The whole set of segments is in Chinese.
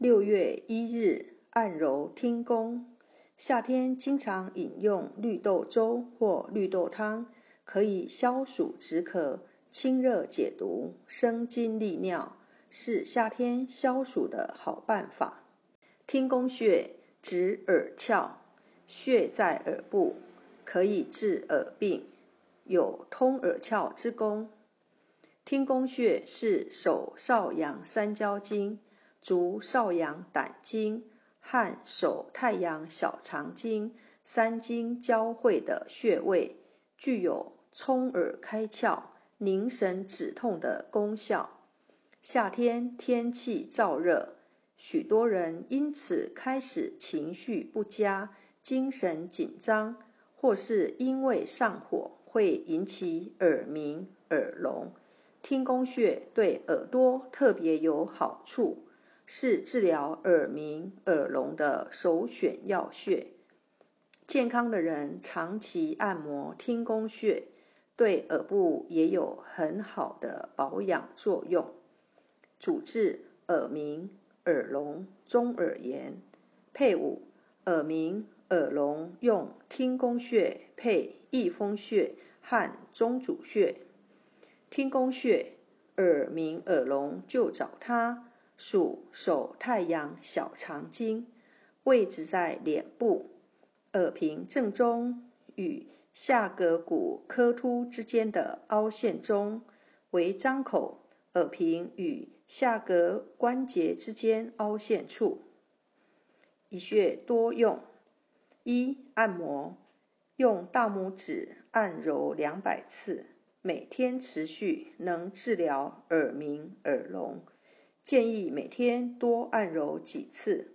六月一日，按揉听宫。夏天经常饮用绿豆粥或绿豆汤，可以消暑止渴、清热解毒、生津利尿，是夏天消暑的好办法。听宫穴指耳窍，穴在耳部，可以治耳病，有通耳窍之功。听宫穴是手少阳三焦经。足少阳胆经和手太阳小肠经三经交汇的穴位，具有聪耳开窍、凝神止痛的功效。夏天天气燥热，许多人因此开始情绪不佳、精神紧张，或是因为上火会引起耳鸣、耳聋。听宫穴对耳朵特别有好处。是治疗耳鸣、耳聋的首选要穴。健康的人长期按摩听宫穴，对耳部也有很好的保养作用，主治耳鸣、耳聋、中耳炎。配伍耳鸣、耳聋用听宫穴配翳风穴和中主穴。听宫穴耳鸣、耳聋就找它。属手太阳小肠经，位置在脸部耳屏正中与下颌骨髁突之间的凹陷中，为张口耳屏与下颌关节之间凹陷处。一穴多用：一、按摩，用大拇指按揉两百次，每天持续，能治疗耳鸣、耳聋。建议每天多按揉几次。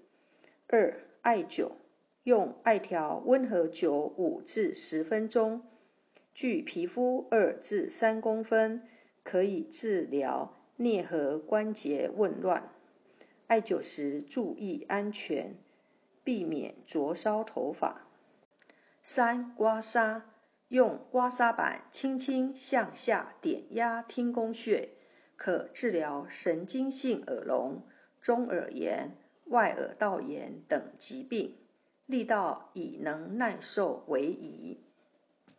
二、艾灸，用艾条温和灸五至十分钟，距皮肤二至三公分，可以治疗颞颌关节紊乱。艾灸时注意安全，避免灼烧头发。三、刮痧，用刮痧板轻轻向下点压听宫穴。可治疗神经性耳聋、中耳炎、外耳道炎等疾病，力道以能耐受为宜。